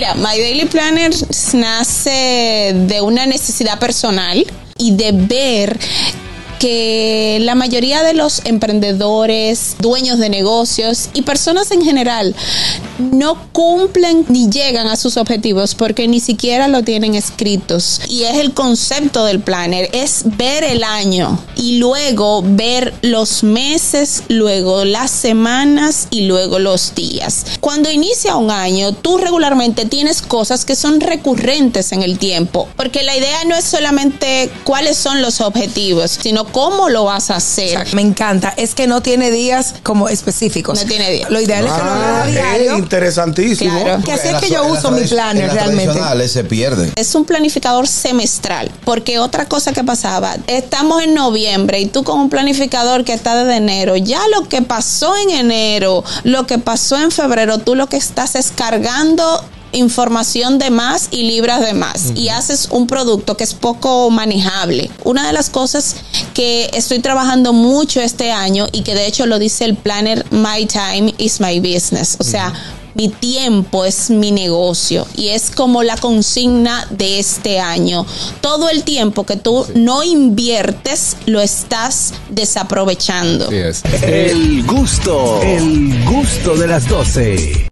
Mira, My Daily Planner nace de una necesidad personal y de ver que la mayoría de los emprendedores, dueños de negocios y personas en general no cumplen ni llegan a sus objetivos porque ni siquiera lo tienen escritos. Y es el concepto del planner, es ver el año y luego ver los meses, luego las semanas y luego los días. Cuando inicia un año, tú regularmente tienes cosas que son recurrentes en el tiempo, porque la idea no es solamente cuáles son los objetivos, sino cómo lo vas a hacer. Me encanta. Es que no tiene días como específicos. No tiene días. Lo ideal es que lo haga Ah, diario. es interesantísimo. Claro. Que así es que yo uso mi planner realmente. se pierden. Es un planificador semestral, porque otra cosa que pasaba, estamos en noviembre y tú con un planificador que está desde enero, ya lo que pasó en enero, lo que pasó en febrero, tú lo que estás es cargando información de más y libras de más y haces un producto que es poco manejable. Una de las cosas que estoy trabajando mucho este año y que de hecho lo dice el planner My Time is My Business, o sea, mi tiempo es mi negocio y es como la consigna de este año. Todo el tiempo que tú no inviertes lo estás desaprovechando. Es. El gusto, el gusto de las 12.